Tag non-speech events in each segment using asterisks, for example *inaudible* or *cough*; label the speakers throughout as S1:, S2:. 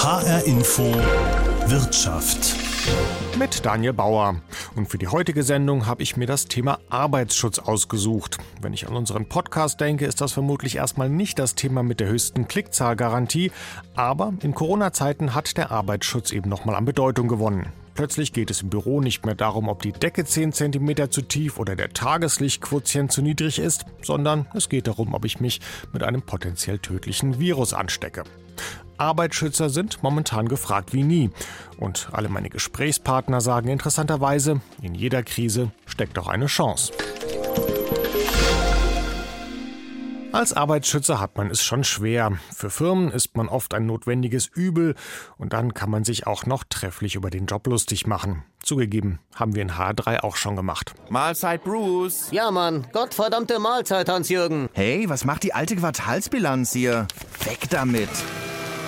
S1: HR Info Wirtschaft.
S2: Mit Daniel Bauer. Und für die heutige Sendung habe ich mir das Thema Arbeitsschutz ausgesucht. Wenn ich an unseren Podcast denke, ist das vermutlich erstmal nicht das Thema mit der höchsten Klickzahlgarantie. Aber in Corona-Zeiten hat der Arbeitsschutz eben nochmal an Bedeutung gewonnen. Plötzlich geht es im Büro nicht mehr darum, ob die Decke 10 cm zu tief oder der Tageslichtquotient zu niedrig ist, sondern es geht darum, ob ich mich mit einem potenziell tödlichen Virus anstecke. Arbeitsschützer sind momentan gefragt wie nie. Und alle meine Gesprächspartner sagen interessanterweise, in jeder Krise steckt auch eine Chance. Als Arbeitsschützer hat man es schon schwer. Für Firmen ist man oft ein notwendiges Übel und dann kann man sich auch noch trefflich über den Job lustig machen. Zugegeben, haben wir in H3 auch schon gemacht.
S3: Mahlzeit, Bruce.
S4: Ja, Mann. Gottverdammte Mahlzeit, Hans-Jürgen.
S3: Hey, was macht die alte Quartalsbilanz hier? Weg damit.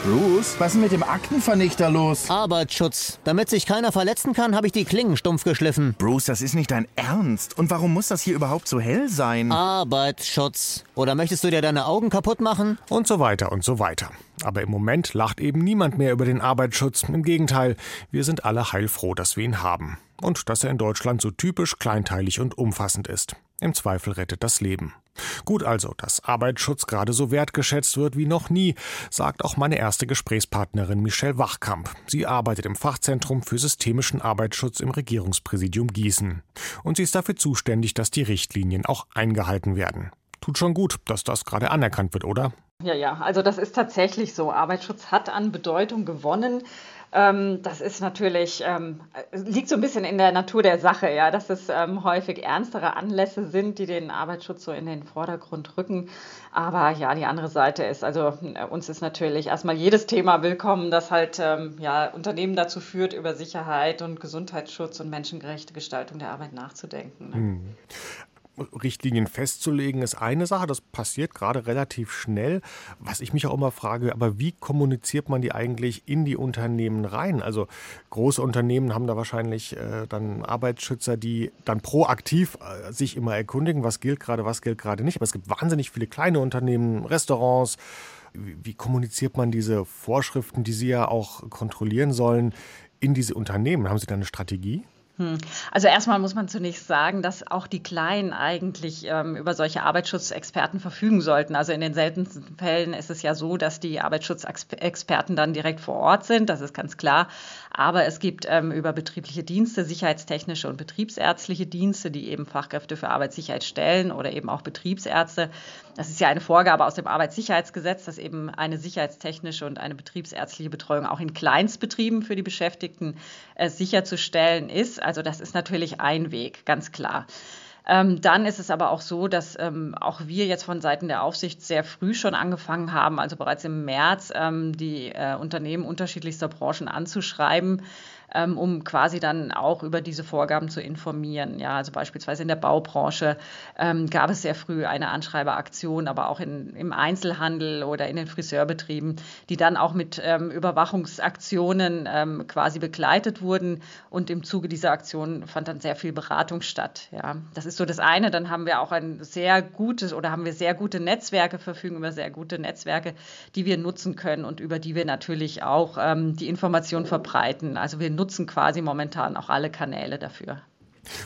S5: Bruce, was ist mit dem Aktenvernichter los?
S4: Arbeitsschutz. Damit sich keiner verletzen kann, habe ich die Klingen stumpf geschliffen.
S3: Bruce, das ist nicht dein Ernst. Und warum muss das hier überhaupt so hell sein?
S4: Arbeitsschutz. Oder möchtest du dir deine Augen kaputt machen?
S2: Und so weiter und so weiter. Aber im Moment lacht eben niemand mehr über den Arbeitsschutz. Im Gegenteil, wir sind alle heilfroh, dass wir ihn haben. Und dass er in Deutschland so typisch kleinteilig und umfassend ist. Im Zweifel rettet das Leben. Gut also, dass Arbeitsschutz gerade so wertgeschätzt wird wie noch nie, sagt auch meine erste Gesprächspartnerin Michelle Wachkamp. Sie arbeitet im Fachzentrum für systemischen Arbeitsschutz im Regierungspräsidium Gießen. Und sie ist dafür zuständig, dass die Richtlinien auch eingehalten werden. Tut schon gut, dass das gerade anerkannt wird, oder?
S6: Ja, ja, also das ist tatsächlich so. Arbeitsschutz hat an Bedeutung gewonnen. Ähm, das ist natürlich, ähm, liegt so ein bisschen in der Natur der Sache, ja, dass es ähm, häufig ernstere Anlässe sind, die den Arbeitsschutz so in den Vordergrund rücken. Aber ja, die andere Seite ist, also äh, uns ist natürlich erstmal jedes Thema willkommen, das halt ähm, ja, Unternehmen dazu führt, über Sicherheit und Gesundheitsschutz und menschengerechte Gestaltung der Arbeit nachzudenken. Ne?
S2: Richtlinien festzulegen, ist eine Sache. Das passiert gerade relativ schnell. Was ich mich auch immer frage, aber wie kommuniziert man die eigentlich in die Unternehmen rein? Also große Unternehmen haben da wahrscheinlich äh, dann Arbeitsschützer, die dann proaktiv äh, sich immer erkundigen, was gilt gerade, was gilt gerade nicht. Aber es gibt wahnsinnig viele kleine Unternehmen, Restaurants. Wie, wie kommuniziert man diese Vorschriften, die Sie ja auch kontrollieren sollen, in diese Unternehmen? Haben Sie da eine Strategie?
S6: Hm. Also erstmal muss man zunächst sagen, dass auch die Kleinen eigentlich ähm, über solche Arbeitsschutzexperten verfügen sollten. Also in den seltensten Fällen ist es ja so, dass die Arbeitsschutzexperten dann direkt vor Ort sind, das ist ganz klar. Aber es gibt ähm, über betriebliche Dienste, sicherheitstechnische und betriebsärztliche Dienste, die eben Fachkräfte für Arbeitssicherheit stellen oder eben auch Betriebsärzte. Das ist ja eine Vorgabe aus dem Arbeitssicherheitsgesetz, dass eben eine sicherheitstechnische und eine betriebsärztliche Betreuung auch in Kleinstbetrieben für die Beschäftigten äh, sicherzustellen ist. Also das ist natürlich ein Weg, ganz klar. Ähm, dann ist es aber auch so, dass ähm, auch wir jetzt von Seiten der Aufsicht sehr früh schon angefangen haben, also bereits im März, ähm, die äh, Unternehmen unterschiedlichster Branchen anzuschreiben, ähm, um quasi dann auch über diese Vorgaben zu informieren. Ja, also beispielsweise in der Baubranche ähm, gab es sehr früh eine Anschreiberaktion, aber auch in, im Einzelhandel oder in den Friseurbetrieben, die dann auch mit ähm, Überwachungsaktionen ähm, quasi begleitet wurden. Und im Zuge dieser Aktion fand dann sehr viel Beratung statt. Ja, das ist so das eine. Dann haben wir auch ein sehr gutes oder haben wir sehr gute Netzwerke, verfügen über sehr gute Netzwerke, die wir nutzen können und über die wir natürlich auch ähm, die Information verbreiten. Also wir nutzen quasi momentan auch alle Kanäle dafür.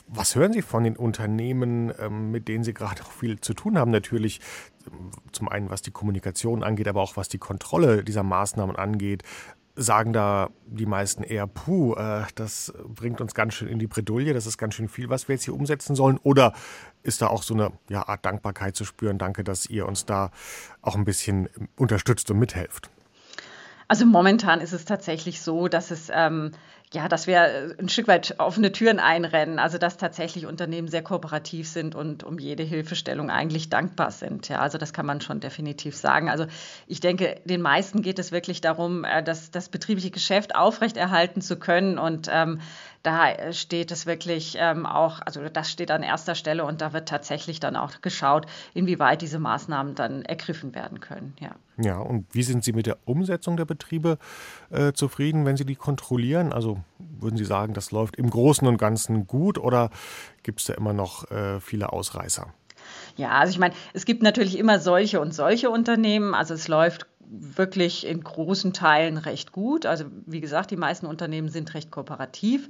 S2: Was hören Sie von den Unternehmen, ähm, mit denen Sie gerade auch viel zu tun haben? Natürlich zum einen, was die Kommunikation angeht, aber auch was die Kontrolle dieser Maßnahmen angeht. Sagen da die meisten eher, puh, äh, das bringt uns ganz schön in die Bredouille, das ist ganz schön viel, was wir jetzt hier umsetzen sollen? Oder ist da auch so eine ja, Art Dankbarkeit zu spüren? Danke, dass ihr uns da auch ein bisschen unterstützt und mithelft.
S6: Also momentan ist es tatsächlich so, dass es ähm, ja, dass wir äh, ein Stück weit offene Türen einrennen, also dass tatsächlich Unternehmen sehr kooperativ sind und um jede Hilfestellung eigentlich dankbar sind. Ja, also das kann man schon definitiv sagen. Also ich denke, den meisten geht es wirklich darum, äh, das, das betriebliche Geschäft aufrechterhalten zu können und ähm, da äh, steht es wirklich ähm, auch, also das steht an erster Stelle und da wird tatsächlich dann auch geschaut, inwieweit diese Maßnahmen dann ergriffen werden können. Ja,
S2: ja und wie sind Sie mit der Umsetzung der Betriebe äh, zufrieden, wenn Sie die kontrollieren? Also würden Sie sagen, das läuft im Großen und Ganzen gut oder gibt es da immer noch äh, viele Ausreißer?
S6: Ja, also ich meine, es gibt natürlich immer solche und solche Unternehmen. Also es läuft wirklich in großen Teilen recht gut. Also wie gesagt, die meisten Unternehmen sind recht kooperativ.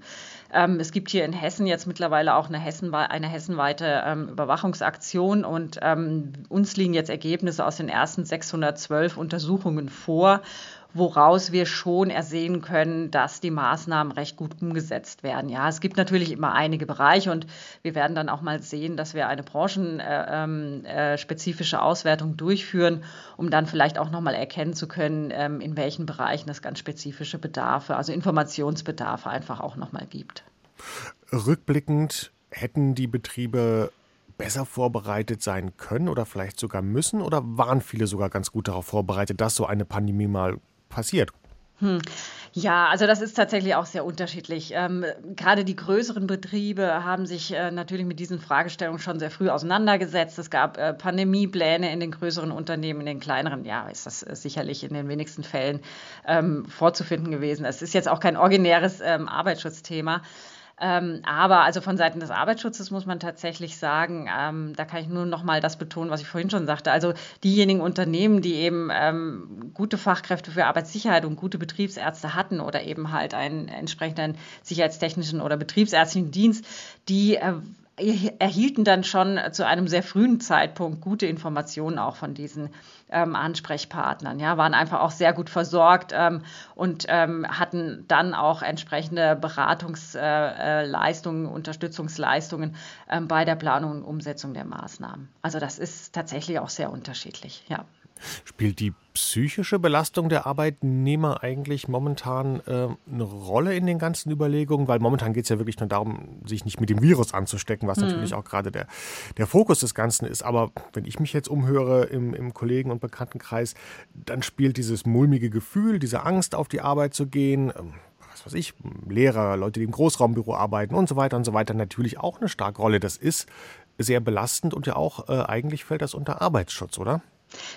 S6: Ähm, es gibt hier in Hessen jetzt mittlerweile auch eine, Hessen, eine hessenweite ähm, Überwachungsaktion und ähm, uns liegen jetzt Ergebnisse aus den ersten 612 Untersuchungen vor woraus wir schon ersehen können, dass die Maßnahmen recht gut umgesetzt werden. Ja, es gibt natürlich immer einige Bereiche und wir werden dann auch mal sehen, dass wir eine branchenspezifische äh, ähm, äh, Auswertung durchführen, um dann vielleicht auch noch mal erkennen zu können, ähm, in welchen Bereichen es ganz spezifische Bedarfe, also Informationsbedarfe einfach auch noch mal gibt.
S2: Rückblickend hätten die Betriebe besser vorbereitet sein können oder vielleicht sogar müssen? Oder waren viele sogar ganz gut darauf vorbereitet, dass so eine Pandemie mal passiert?
S6: Hm. Ja, also das ist tatsächlich auch sehr unterschiedlich. Ähm, gerade die größeren Betriebe haben sich äh, natürlich mit diesen Fragestellungen schon sehr früh auseinandergesetzt. Es gab äh, Pandemiepläne in den größeren Unternehmen, in den kleineren, ja, ist das äh, sicherlich in den wenigsten Fällen ähm, vorzufinden gewesen. Es ist jetzt auch kein originäres ähm, Arbeitsschutzthema. Ähm, aber also von Seiten des Arbeitsschutzes muss man tatsächlich sagen, ähm, da kann ich nur noch mal das betonen, was ich vorhin schon sagte. Also diejenigen Unternehmen, die eben ähm, gute Fachkräfte für Arbeitssicherheit und gute Betriebsärzte hatten oder eben halt einen entsprechenden sicherheitstechnischen oder betriebsärztlichen Dienst, die äh, erhielten dann schon zu einem sehr frühen Zeitpunkt gute Informationen auch von diesen ähm, Ansprechpartnern, ja, waren einfach auch sehr gut versorgt ähm, und ähm, hatten dann auch entsprechende Beratungsleistungen, äh, äh Unterstützungsleistungen ähm, bei der Planung und Umsetzung der Maßnahmen. Also das ist tatsächlich auch sehr unterschiedlich, ja.
S2: Spielt die psychische Belastung der Arbeitnehmer eigentlich momentan äh, eine Rolle in den ganzen Überlegungen? Weil momentan geht es ja wirklich nur darum, sich nicht mit dem Virus anzustecken, was mhm. natürlich auch gerade der, der Fokus des Ganzen ist. Aber wenn ich mich jetzt umhöre im, im Kollegen- und Bekanntenkreis, dann spielt dieses mulmige Gefühl, diese Angst, auf die Arbeit zu gehen, ähm, was weiß ich, Lehrer, Leute, die im Großraumbüro arbeiten und so weiter und so weiter, natürlich auch eine starke Rolle. Das ist sehr belastend und ja auch äh, eigentlich fällt das unter Arbeitsschutz, oder?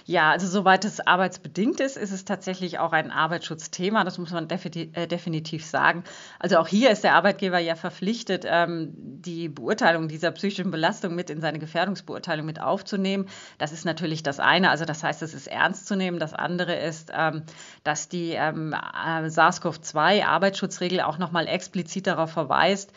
S6: Ja, also soweit es arbeitsbedingt ist, ist es tatsächlich auch ein Arbeitsschutzthema. Das muss man äh, definitiv sagen. Also auch hier ist der Arbeitgeber ja verpflichtet, ähm, die Beurteilung dieser psychischen Belastung mit in seine Gefährdungsbeurteilung mit aufzunehmen. Das ist natürlich das eine. Also das heißt, es ist ernst zu nehmen. Das andere ist, ähm, dass die ähm, äh, SARS-CoV-2-Arbeitsschutzregel auch nochmal explizit darauf verweist,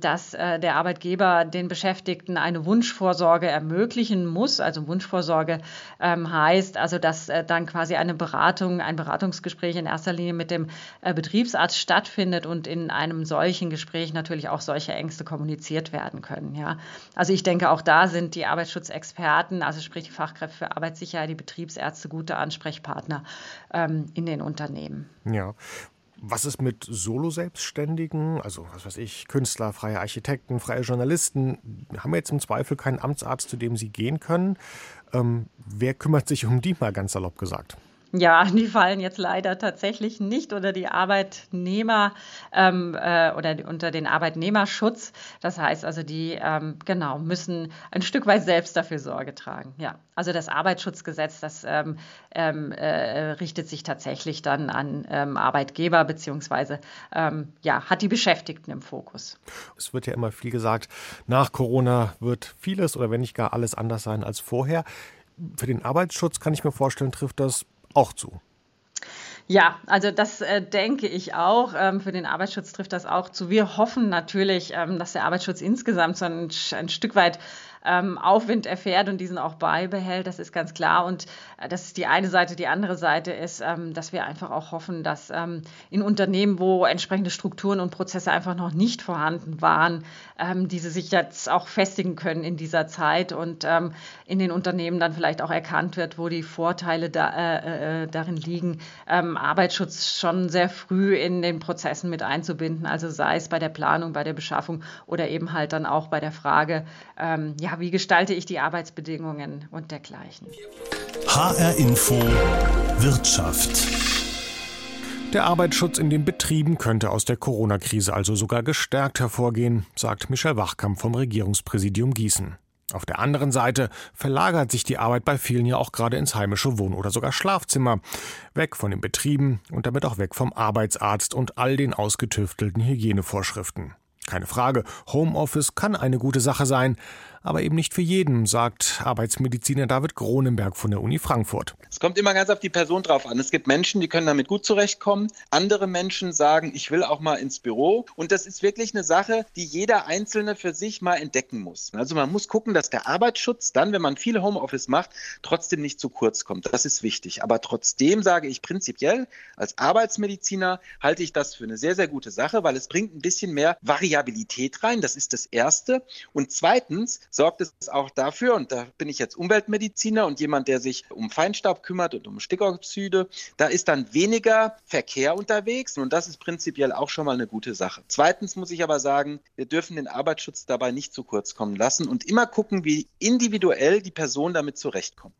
S6: dass äh, der Arbeitgeber den Beschäftigten eine Wunschvorsorge ermöglichen muss. Also Wunschvorsorge ähm, heißt, also dass äh, dann quasi eine Beratung, ein Beratungsgespräch in erster Linie mit dem äh, Betriebsarzt stattfindet und in einem solchen Gespräch natürlich auch solche Ängste kommuniziert werden können. Ja. Also ich denke, auch da sind die Arbeitsschutzexperten, also sprich die Fachkräfte für Arbeitssicherheit, die Betriebsärzte gute Ansprechpartner ähm, in den Unternehmen.
S2: Ja. Was ist mit Solo-Selbstständigen, also was weiß ich, Künstler, freie Architekten, freie Journalisten? Haben wir jetzt im Zweifel keinen Amtsarzt, zu dem sie gehen können? Ähm, wer kümmert sich um die mal ganz salopp gesagt?
S6: Ja, *laughs* die fallen jetzt leider tatsächlich nicht unter die Arbeitnehmer ähm, äh, oder unter den Arbeitnehmerschutz. Das heißt also, die ähm, genau müssen ein Stück weit selbst dafür Sorge tragen. Ja, also das Arbeitsschutzgesetz, das ähm, ähm äh, richtet sich tatsächlich dann an ähm, Arbeitgeber beziehungsweise ähm, ja hat die Beschäftigten im Fokus.
S2: Es wird ja immer viel gesagt, nach Corona wird vieles oder wenn nicht gar alles anders sein als vorher. Für den Arbeitsschutz kann ich mir vorstellen, trifft das auch zu.
S6: Ja, also das äh, denke ich auch. Ähm, für den Arbeitsschutz trifft das auch zu. Wir hoffen natürlich, ähm, dass der Arbeitsschutz insgesamt so ein, ein Stück weit ähm, Aufwind erfährt und diesen auch beibehält. Das ist ganz klar. Und äh, das ist die eine Seite. Die andere Seite ist, ähm, dass wir einfach auch hoffen, dass ähm, in Unternehmen, wo entsprechende Strukturen und Prozesse einfach noch nicht vorhanden waren, ähm, diese sich jetzt auch festigen können in dieser Zeit und ähm, in den Unternehmen dann vielleicht auch erkannt wird, wo die Vorteile da, äh, äh, darin liegen, ähm, Arbeitsschutz schon sehr früh in den Prozessen mit einzubinden. Also sei es bei der Planung, bei der Beschaffung oder eben halt dann auch bei der Frage, ja, wie gestalte ich die Arbeitsbedingungen und dergleichen.
S1: HR Info Wirtschaft.
S2: Der Arbeitsschutz in den Betrieben könnte aus der Corona-Krise also sogar gestärkt hervorgehen, sagt Michel Wachkamp vom Regierungspräsidium Gießen. Auf der anderen Seite verlagert sich die Arbeit bei vielen ja auch gerade ins heimische Wohn- oder sogar Schlafzimmer. Weg von den Betrieben und damit auch weg vom Arbeitsarzt und all den ausgetüftelten Hygienevorschriften. Keine Frage, Homeoffice kann eine gute Sache sein, aber eben nicht für jeden, sagt Arbeitsmediziner David Cronenberg von der Uni Frankfurt.
S7: Es kommt immer ganz auf die Person drauf an. Es gibt Menschen, die können damit gut zurechtkommen. Andere Menschen sagen, ich will auch mal ins Büro. Und das ist wirklich eine Sache, die jeder Einzelne für sich mal entdecken muss. Also man muss gucken, dass der Arbeitsschutz dann, wenn man viel Homeoffice macht, trotzdem nicht zu kurz kommt. Das ist wichtig. Aber trotzdem sage ich prinzipiell, als Arbeitsmediziner halte ich das für eine sehr, sehr gute Sache, weil es bringt ein bisschen mehr Variabilität rein. Das ist das Erste. Und zweitens sorgt es auch dafür, und da bin ich jetzt Umweltmediziner und jemand, der sich um Feinstaub kümmert und um Stickoxide, da ist dann weniger Verkehr unterwegs und das ist prinzipiell auch schon mal eine gute Sache. Zweitens muss ich aber sagen, wir dürfen den Arbeitsschutz dabei nicht zu kurz kommen lassen und immer gucken, wie individuell die Person damit zurechtkommt.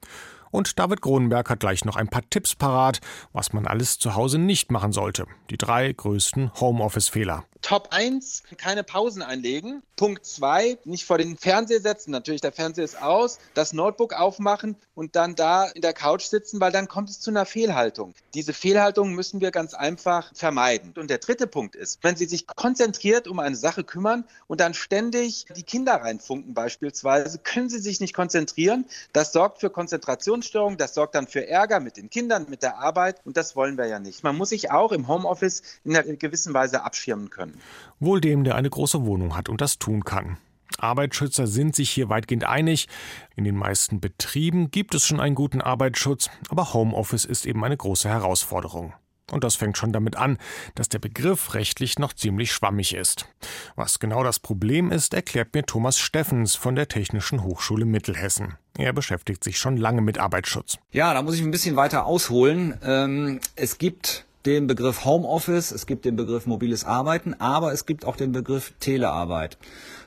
S2: Und David Cronenberg hat gleich noch ein paar Tipps parat, was man alles zu Hause nicht machen sollte. Die drei größten Homeoffice-Fehler.
S7: Top 1, keine Pausen einlegen. Punkt 2, nicht vor den Fernseher setzen. Natürlich, der Fernseher ist aus. Das Notebook aufmachen und dann da in der Couch sitzen, weil dann kommt es zu einer Fehlhaltung. Diese Fehlhaltung müssen wir ganz einfach vermeiden. Und der dritte Punkt ist, wenn Sie sich konzentriert um eine Sache kümmern und dann ständig die Kinder reinfunken beispielsweise, können Sie sich nicht konzentrieren. Das sorgt für Konzentrationsstörungen, das sorgt dann für Ärger mit den Kindern, mit der Arbeit und das wollen wir ja nicht. Man muss sich auch im Homeoffice in einer gewissen Weise abschirmen können.
S2: Wohl dem, der eine große Wohnung hat und das tun kann. Arbeitsschützer sind sich hier weitgehend einig. In den meisten Betrieben gibt es schon einen guten Arbeitsschutz, aber Homeoffice ist eben eine große Herausforderung. Und das fängt schon damit an, dass der Begriff rechtlich noch ziemlich schwammig ist. Was genau das Problem ist, erklärt mir Thomas Steffens von der Technischen Hochschule Mittelhessen. Er beschäftigt sich schon lange mit Arbeitsschutz.
S8: Ja, da muss ich ein bisschen weiter ausholen. Ähm, es gibt den Begriff Homeoffice, es gibt den Begriff mobiles Arbeiten, aber es gibt auch den Begriff Telearbeit.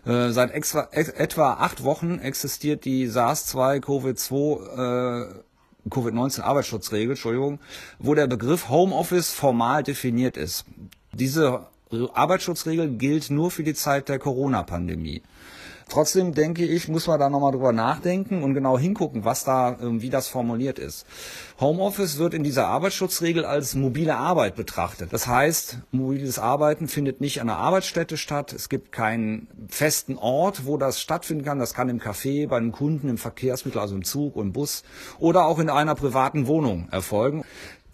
S8: Äh, seit extra, ex, etwa acht Wochen existiert die SARS-2 Covid-2 äh, Covid-19 Arbeitsschutzregel, Entschuldigung, wo der Begriff Homeoffice formal definiert ist. Diese Arbeitsschutzregel gilt nur für die Zeit der Corona-Pandemie. Trotzdem denke ich, muss man da nochmal drüber nachdenken und genau hingucken, was da, ähm, wie das formuliert ist. Homeoffice wird in dieser Arbeitsschutzregel als mobile Arbeit betrachtet. Das heißt, mobiles Arbeiten findet nicht an der Arbeitsstätte statt. Es gibt keinen festen Ort, wo das stattfinden kann. Das kann im Café, bei einem Kunden, im Verkehrsmittel, also im Zug, im Bus oder auch in einer privaten Wohnung erfolgen.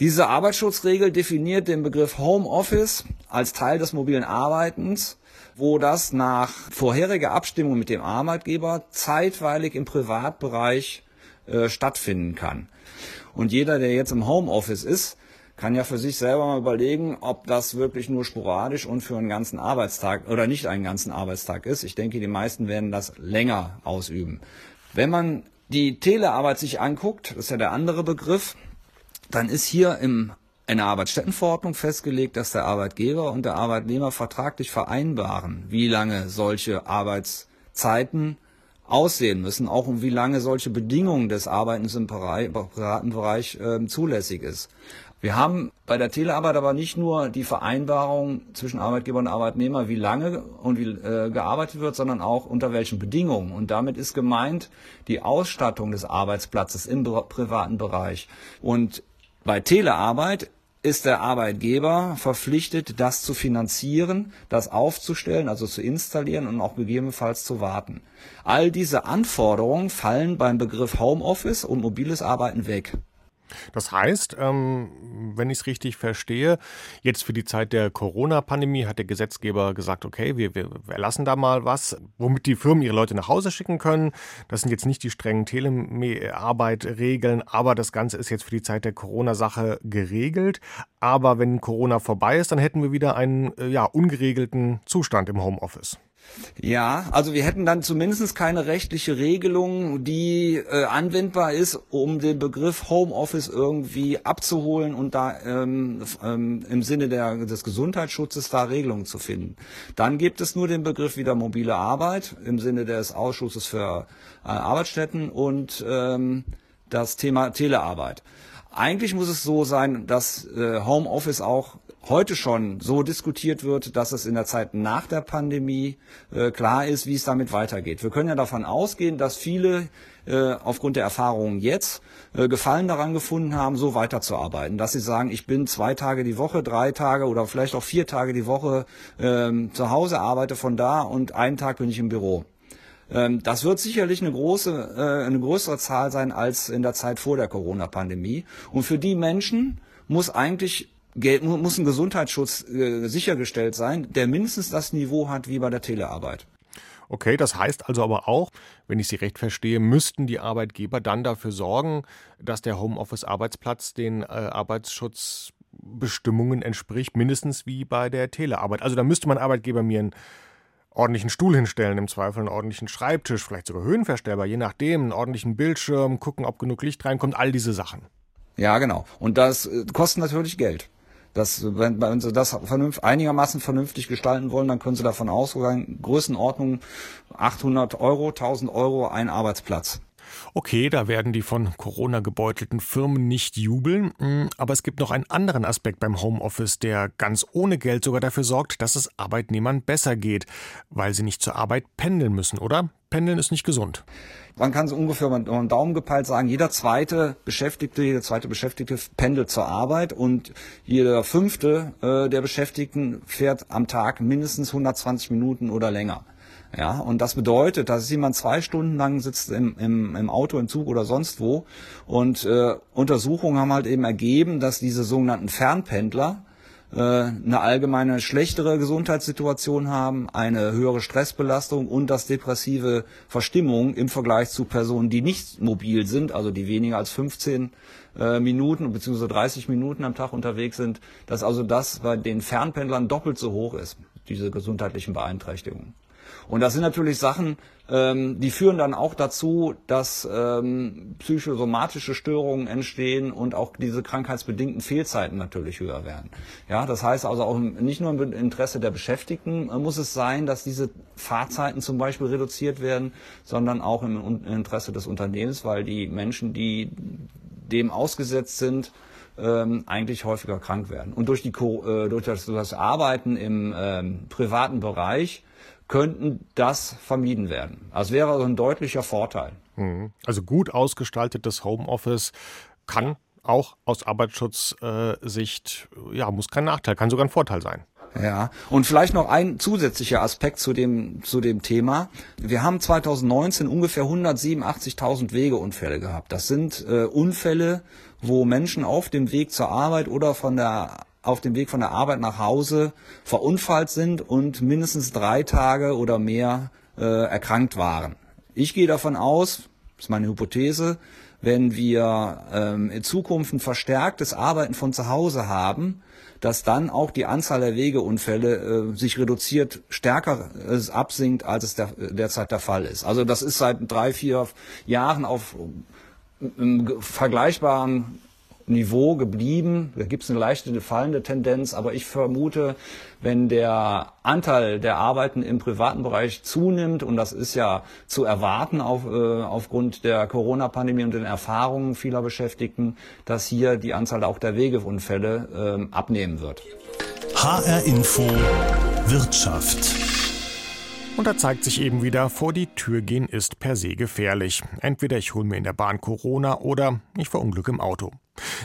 S8: Diese Arbeitsschutzregel definiert den Begriff Homeoffice als Teil des mobilen Arbeitens wo das nach vorheriger Abstimmung mit dem Arbeitgeber zeitweilig im Privatbereich äh, stattfinden kann. Und jeder, der jetzt im Homeoffice ist, kann ja für sich selber mal überlegen, ob das wirklich nur sporadisch und für einen ganzen Arbeitstag oder nicht einen ganzen Arbeitstag ist. Ich denke, die meisten werden das länger ausüben. Wenn man die Telearbeit sich anguckt, das ist ja der andere Begriff, dann ist hier im in der Arbeitsstättenverordnung festgelegt, dass der Arbeitgeber und der Arbeitnehmer vertraglich vereinbaren, wie lange solche Arbeitszeiten aussehen müssen, auch um wie lange solche Bedingungen des Arbeitens im privaten Bereich äh, zulässig ist. Wir haben bei der Telearbeit aber nicht nur die Vereinbarung zwischen Arbeitgeber und Arbeitnehmer, wie lange und wie äh, gearbeitet wird, sondern auch unter welchen Bedingungen. Und damit ist gemeint die Ausstattung des Arbeitsplatzes im privaten Bereich. Und bei Telearbeit ist der Arbeitgeber verpflichtet, das zu finanzieren, das aufzustellen, also zu installieren und auch gegebenenfalls zu warten. All diese Anforderungen fallen beim Begriff Homeoffice und mobiles Arbeiten weg.
S2: Das heißt, ähm, wenn ich es richtig verstehe, jetzt für die Zeit der Corona-Pandemie hat der Gesetzgeber gesagt, okay, wir, wir erlassen da mal was, womit die Firmen ihre Leute nach Hause schicken können. Das sind jetzt nicht die strengen Telearbeit-Regeln, aber das Ganze ist jetzt für die Zeit der Corona-Sache geregelt. Aber wenn Corona vorbei ist, dann hätten wir wieder einen äh, ja, ungeregelten Zustand im Homeoffice.
S8: Ja, also wir hätten dann zumindest keine rechtliche Regelung, die äh, anwendbar ist, um den Begriff Homeoffice irgendwie abzuholen und da ähm, ähm, im Sinne der, des Gesundheitsschutzes da Regelungen zu finden. Dann gibt es nur den Begriff wieder mobile Arbeit im Sinne des Ausschusses für äh, Arbeitsstätten und ähm, das Thema Telearbeit. Eigentlich muss es so sein, dass äh, Homeoffice auch heute schon so diskutiert wird, dass es in der Zeit nach der Pandemie äh, klar ist, wie es damit weitergeht. Wir können ja davon ausgehen, dass viele äh, aufgrund der Erfahrungen jetzt äh, Gefallen daran gefunden haben, so weiterzuarbeiten, dass sie sagen, ich bin zwei Tage die Woche, drei Tage oder vielleicht auch vier Tage die Woche ähm, zu Hause, arbeite von da und einen Tag bin ich im Büro. Ähm, das wird sicherlich eine große, äh, eine größere Zahl sein als in der Zeit vor der Corona-Pandemie. Und für die Menschen muss eigentlich muss ein Gesundheitsschutz äh, sichergestellt sein, der mindestens das Niveau hat wie bei der Telearbeit.
S2: Okay, das heißt also aber auch, wenn ich Sie recht verstehe, müssten die Arbeitgeber dann dafür sorgen, dass der Homeoffice-Arbeitsplatz den äh, Arbeitsschutzbestimmungen entspricht, mindestens wie bei der Telearbeit. Also da müsste man Arbeitgeber mir einen ordentlichen Stuhl hinstellen, im Zweifel einen ordentlichen Schreibtisch, vielleicht sogar höhenverstellbar, je nachdem, einen ordentlichen Bildschirm, gucken, ob genug Licht reinkommt, all diese Sachen.
S8: Ja, genau. Und das äh, kostet natürlich Geld. Das, wenn, wenn Sie das vernünftig, einigermaßen vernünftig gestalten wollen, dann können Sie davon ausgehen, Größenordnung 800 Euro, 1000 Euro ein Arbeitsplatz.
S2: Okay, da werden die von Corona gebeutelten Firmen nicht jubeln, hm, aber es gibt noch einen anderen Aspekt beim Homeoffice, der ganz ohne Geld sogar dafür sorgt, dass es Arbeitnehmern besser geht, weil sie nicht zur Arbeit pendeln müssen, oder? Pendeln ist nicht gesund.
S8: Man kann so ungefähr mit einem Daumen gepeilt sagen, jeder zweite Beschäftigte, jede zweite Beschäftigte pendelt zur Arbeit und jeder fünfte äh, der Beschäftigten fährt am Tag mindestens 120 Minuten oder länger. Ja, und das bedeutet, dass jemand zwei Stunden lang sitzt im, im, im Auto, im Zug oder sonst wo. Und äh, Untersuchungen haben halt eben ergeben, dass diese sogenannten Fernpendler äh, eine allgemeine schlechtere Gesundheitssituation haben, eine höhere Stressbelastung und das depressive Verstimmung im Vergleich zu Personen, die nicht mobil sind, also die weniger als 15 äh, Minuten bzw. 30 Minuten am Tag unterwegs sind, dass also das bei den Fernpendlern doppelt so hoch ist, diese gesundheitlichen Beeinträchtigungen. Und das sind natürlich Sachen, ähm, die führen dann auch dazu, dass ähm, psychosomatische Störungen entstehen und auch diese krankheitsbedingten Fehlzeiten natürlich höher werden. Ja, das heißt also auch nicht nur im Interesse der Beschäftigten äh, muss es sein, dass diese Fahrzeiten zum Beispiel reduziert werden, sondern auch im Interesse des Unternehmens, weil die Menschen, die dem ausgesetzt sind, ähm, eigentlich häufiger krank werden. Und durch, die, äh, durch das, das Arbeiten im ähm, privaten Bereich könnten das vermieden werden. Das wäre also ein deutlicher Vorteil.
S2: Mhm. Also gut ausgestaltetes Homeoffice kann auch aus Arbeitsschutzsicht, äh, ja, muss kein Nachteil, kann sogar ein Vorteil sein.
S8: Ja, und vielleicht noch ein zusätzlicher Aspekt zu dem, zu dem Thema. Wir haben 2019 ungefähr 187.000 Wegeunfälle gehabt. Das sind äh, Unfälle, wo Menschen auf dem Weg zur Arbeit oder von der auf dem Weg von der Arbeit nach Hause verunfallt sind und mindestens drei Tage oder mehr äh, erkrankt waren. Ich gehe davon aus, das ist meine Hypothese, wenn wir ähm, in Zukunft ein verstärktes Arbeiten von zu Hause haben, dass dann auch die Anzahl der Wegeunfälle äh, sich reduziert, stärker äh, absinkt, als es der, derzeit der Fall ist. Also das ist seit drei, vier Jahren auf einem vergleichbaren Niveau geblieben. Da gibt es eine leichte fallende Tendenz, aber ich vermute, wenn der Anteil der Arbeiten im privaten Bereich zunimmt, und das ist ja zu erwarten auf, äh, aufgrund der Corona-Pandemie und den Erfahrungen vieler Beschäftigten, dass hier die Anzahl auch der Wegeunfälle äh, abnehmen wird.
S1: HR Info Wirtschaft.
S2: Und da zeigt sich eben wieder, vor die Tür gehen ist per se gefährlich. Entweder ich hole mir in der Bahn Corona oder ich verunglücke im Auto.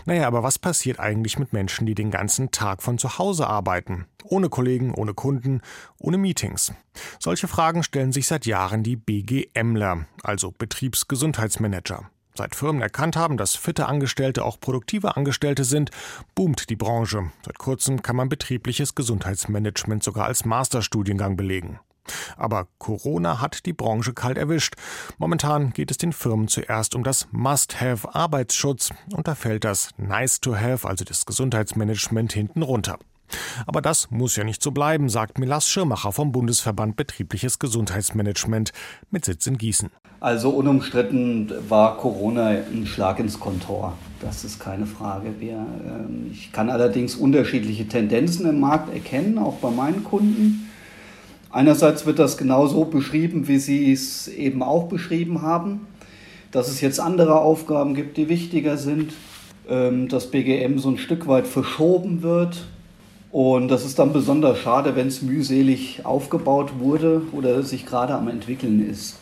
S2: Naja, aber was passiert eigentlich mit Menschen, die den ganzen Tag von zu Hause arbeiten? Ohne Kollegen, ohne Kunden, ohne Meetings. Solche Fragen stellen sich seit Jahren die BGMler, also Betriebsgesundheitsmanager. Seit Firmen erkannt haben, dass fitte Angestellte auch produktive Angestellte sind, boomt die Branche. Seit kurzem kann man betriebliches Gesundheitsmanagement sogar als Masterstudiengang belegen. Aber Corona hat die Branche kalt erwischt. Momentan geht es den Firmen zuerst um das Must-Have Arbeitsschutz und da fällt das Nice-to-Have, also das Gesundheitsmanagement, hinten runter. Aber das muss ja nicht so bleiben, sagt Milas Schirmacher vom Bundesverband Betriebliches Gesundheitsmanagement mit Sitz in Gießen.
S9: Also unumstritten war Corona ein Schlag ins Kontor. Das ist keine Frage. Wir, äh, ich kann allerdings unterschiedliche Tendenzen im Markt erkennen, auch bei meinen Kunden. Einerseits wird das genauso beschrieben, wie Sie es eben auch beschrieben haben, dass es jetzt andere Aufgaben gibt, die wichtiger sind, ähm, dass BGM so ein Stück weit verschoben wird. Und das ist dann besonders schade, wenn es mühselig aufgebaut wurde oder sich gerade am entwickeln ist.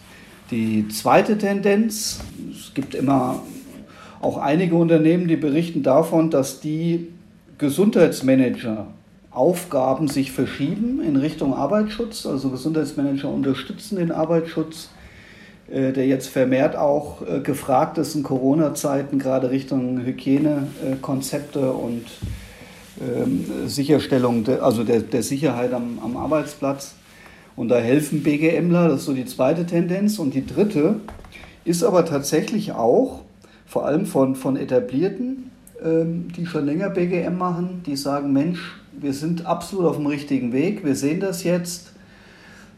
S9: Die zweite Tendenz, es gibt immer auch einige Unternehmen, die berichten davon, dass die Gesundheitsmanager Aufgaben sich verschieben in Richtung Arbeitsschutz. Also Gesundheitsmanager unterstützen den Arbeitsschutz äh, der jetzt vermehrt auch äh, gefragt ist in Corona-Zeiten, gerade Richtung Hygienekonzepte und ähm, Sicherstellung, also der, der Sicherheit am, am Arbeitsplatz. Und da helfen BGMler, das ist so die zweite Tendenz. Und die dritte ist aber tatsächlich auch, vor allem von, von etablierten, ähm, die schon länger BGM machen, die sagen, Mensch, wir sind absolut auf dem richtigen Weg, wir sehen das jetzt,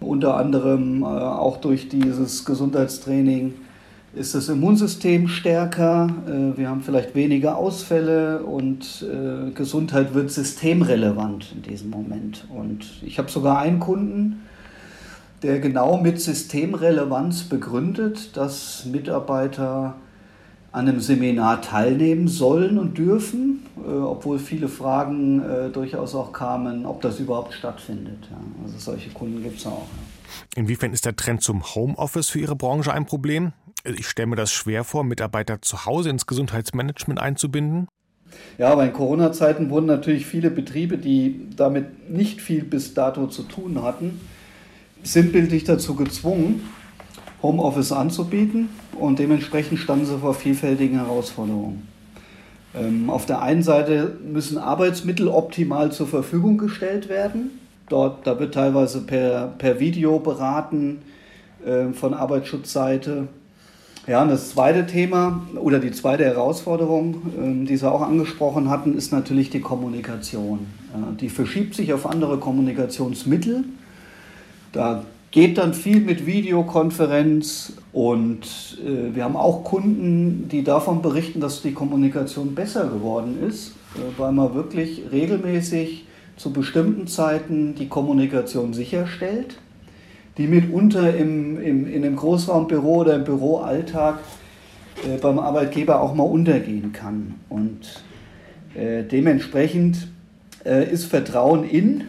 S9: unter anderem äh, auch durch dieses Gesundheitstraining ist das Immunsystem stärker, äh, wir haben vielleicht weniger Ausfälle und äh, Gesundheit wird systemrelevant in diesem Moment. Und ich habe sogar einen Kunden, der genau mit Systemrelevanz begründet, dass Mitarbeiter an einem Seminar teilnehmen sollen und dürfen, äh, obwohl viele Fragen äh, durchaus auch kamen, ob das überhaupt stattfindet. Ja. Also solche Kunden gibt es auch.
S2: Ja. Inwiefern ist der Trend zum Homeoffice für Ihre Branche ein Problem? Ich stelle mir das schwer vor, Mitarbeiter zu Hause ins Gesundheitsmanagement einzubinden.
S9: Ja, aber in Corona-Zeiten wurden natürlich viele Betriebe, die damit nicht viel bis dato zu tun hatten, sinnbildlich dazu gezwungen, Homeoffice anzubieten und dementsprechend standen sie vor vielfältigen Herausforderungen. Ähm, auf der einen Seite müssen Arbeitsmittel optimal zur Verfügung gestellt werden. Dort, da wird teilweise per, per Video beraten äh, von Arbeitsschutzseite. Ja, und das zweite Thema oder die zweite Herausforderung, äh, die Sie auch angesprochen hatten, ist natürlich die Kommunikation. Äh, die verschiebt sich auf andere Kommunikationsmittel. Da geht dann viel mit Videokonferenz und äh, wir haben auch Kunden, die davon berichten, dass die Kommunikation besser geworden ist, äh, weil man wirklich regelmäßig zu bestimmten Zeiten die Kommunikation sicherstellt, die mitunter im, im, in einem Großraumbüro oder im Büroalltag äh, beim Arbeitgeber auch mal untergehen kann. Und äh, dementsprechend äh, ist Vertrauen in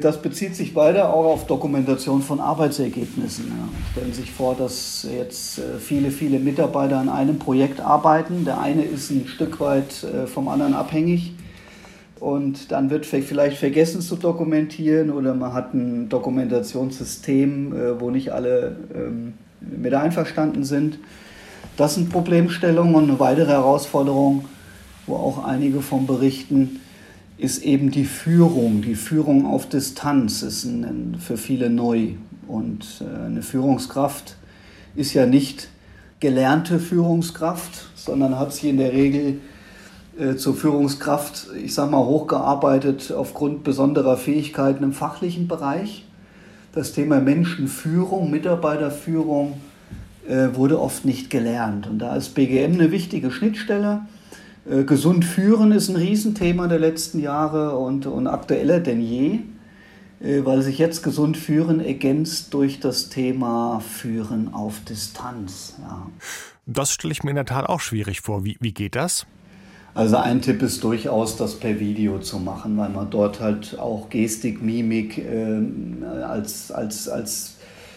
S9: das bezieht sich weiter auch auf Dokumentation von Arbeitsergebnissen. Ja. Stellen Sie sich vor, dass jetzt äh, viele, viele Mitarbeiter an einem Projekt arbeiten. Der eine ist ein Stück weit äh, vom anderen abhängig. Und dann wird vielleicht vergessen zu dokumentieren oder man hat ein Dokumentationssystem, wo nicht alle ähm, mit einverstanden sind. Das sind Problemstellungen und eine weitere Herausforderung, wo auch einige von berichten, ist eben die Führung. Die Führung auf Distanz ist für viele neu. Und äh, eine Führungskraft ist ja nicht gelernte Führungskraft, sondern hat sich in der Regel äh, zur Führungskraft, ich sag mal, hochgearbeitet aufgrund besonderer Fähigkeiten im fachlichen Bereich. Das Thema Menschenführung, Mitarbeiterführung äh, wurde oft nicht gelernt. Und da ist BGM eine wichtige Schnittstelle. Äh, gesund führen ist ein Riesenthema der letzten Jahre und, und aktueller denn je, äh, weil sich jetzt gesund führen ergänzt durch das Thema Führen auf Distanz. Ja.
S2: Das stelle ich mir in der Tat auch schwierig vor. Wie, wie geht das?
S9: Also ein Tipp ist durchaus, das per Video zu machen, weil man dort halt auch Gestik, Mimik äh, als, als, als,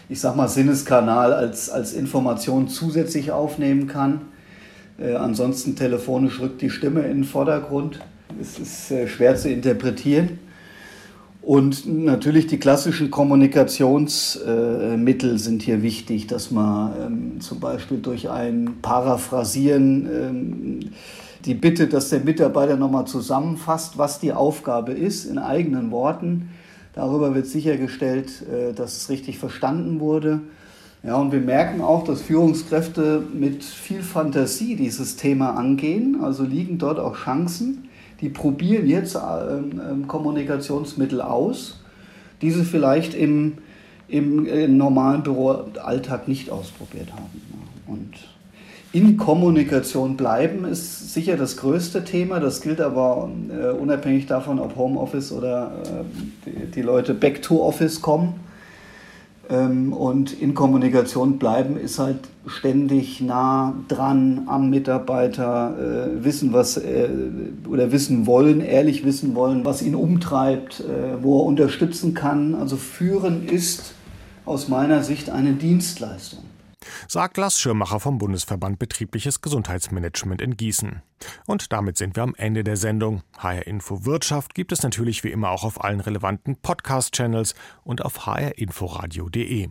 S9: ich sag mal, Sinneskanal, als, als Information zusätzlich aufnehmen kann. Äh, ansonsten telefonisch rückt die Stimme in den Vordergrund. Es ist äh, schwer zu interpretieren. Und natürlich die klassischen Kommunikationsmittel äh, sind hier wichtig, dass man ähm, zum Beispiel durch ein Paraphrasieren ähm, die Bitte, dass der Mitarbeiter nochmal zusammenfasst, was die Aufgabe ist, in eigenen Worten. Darüber wird sichergestellt, äh, dass es richtig verstanden wurde. Ja, und wir merken auch, dass Führungskräfte mit viel Fantasie dieses Thema angehen. Also liegen dort auch Chancen. Die probieren jetzt ähm, ähm Kommunikationsmittel aus, die sie vielleicht im, im, im normalen Büroalltag nicht ausprobiert haben. Und in Kommunikation bleiben ist sicher das größte Thema. Das gilt aber äh, unabhängig davon, ob Homeoffice oder äh, die, die Leute back to Office kommen. Ähm, und in Kommunikation bleiben ist halt ständig nah dran am Mitarbeiter, äh, wissen was äh, oder wissen wollen, ehrlich wissen wollen, was ihn umtreibt, äh, wo er unterstützen kann. Also führen ist aus meiner Sicht eine Dienstleistung
S2: sagt Lars Schirmacher vom Bundesverband Betriebliches Gesundheitsmanagement in Gießen. Und damit sind wir am Ende der Sendung. HR Info Wirtschaft gibt es natürlich wie immer auch auf allen relevanten Podcast-Channels und auf hrinforadio.de.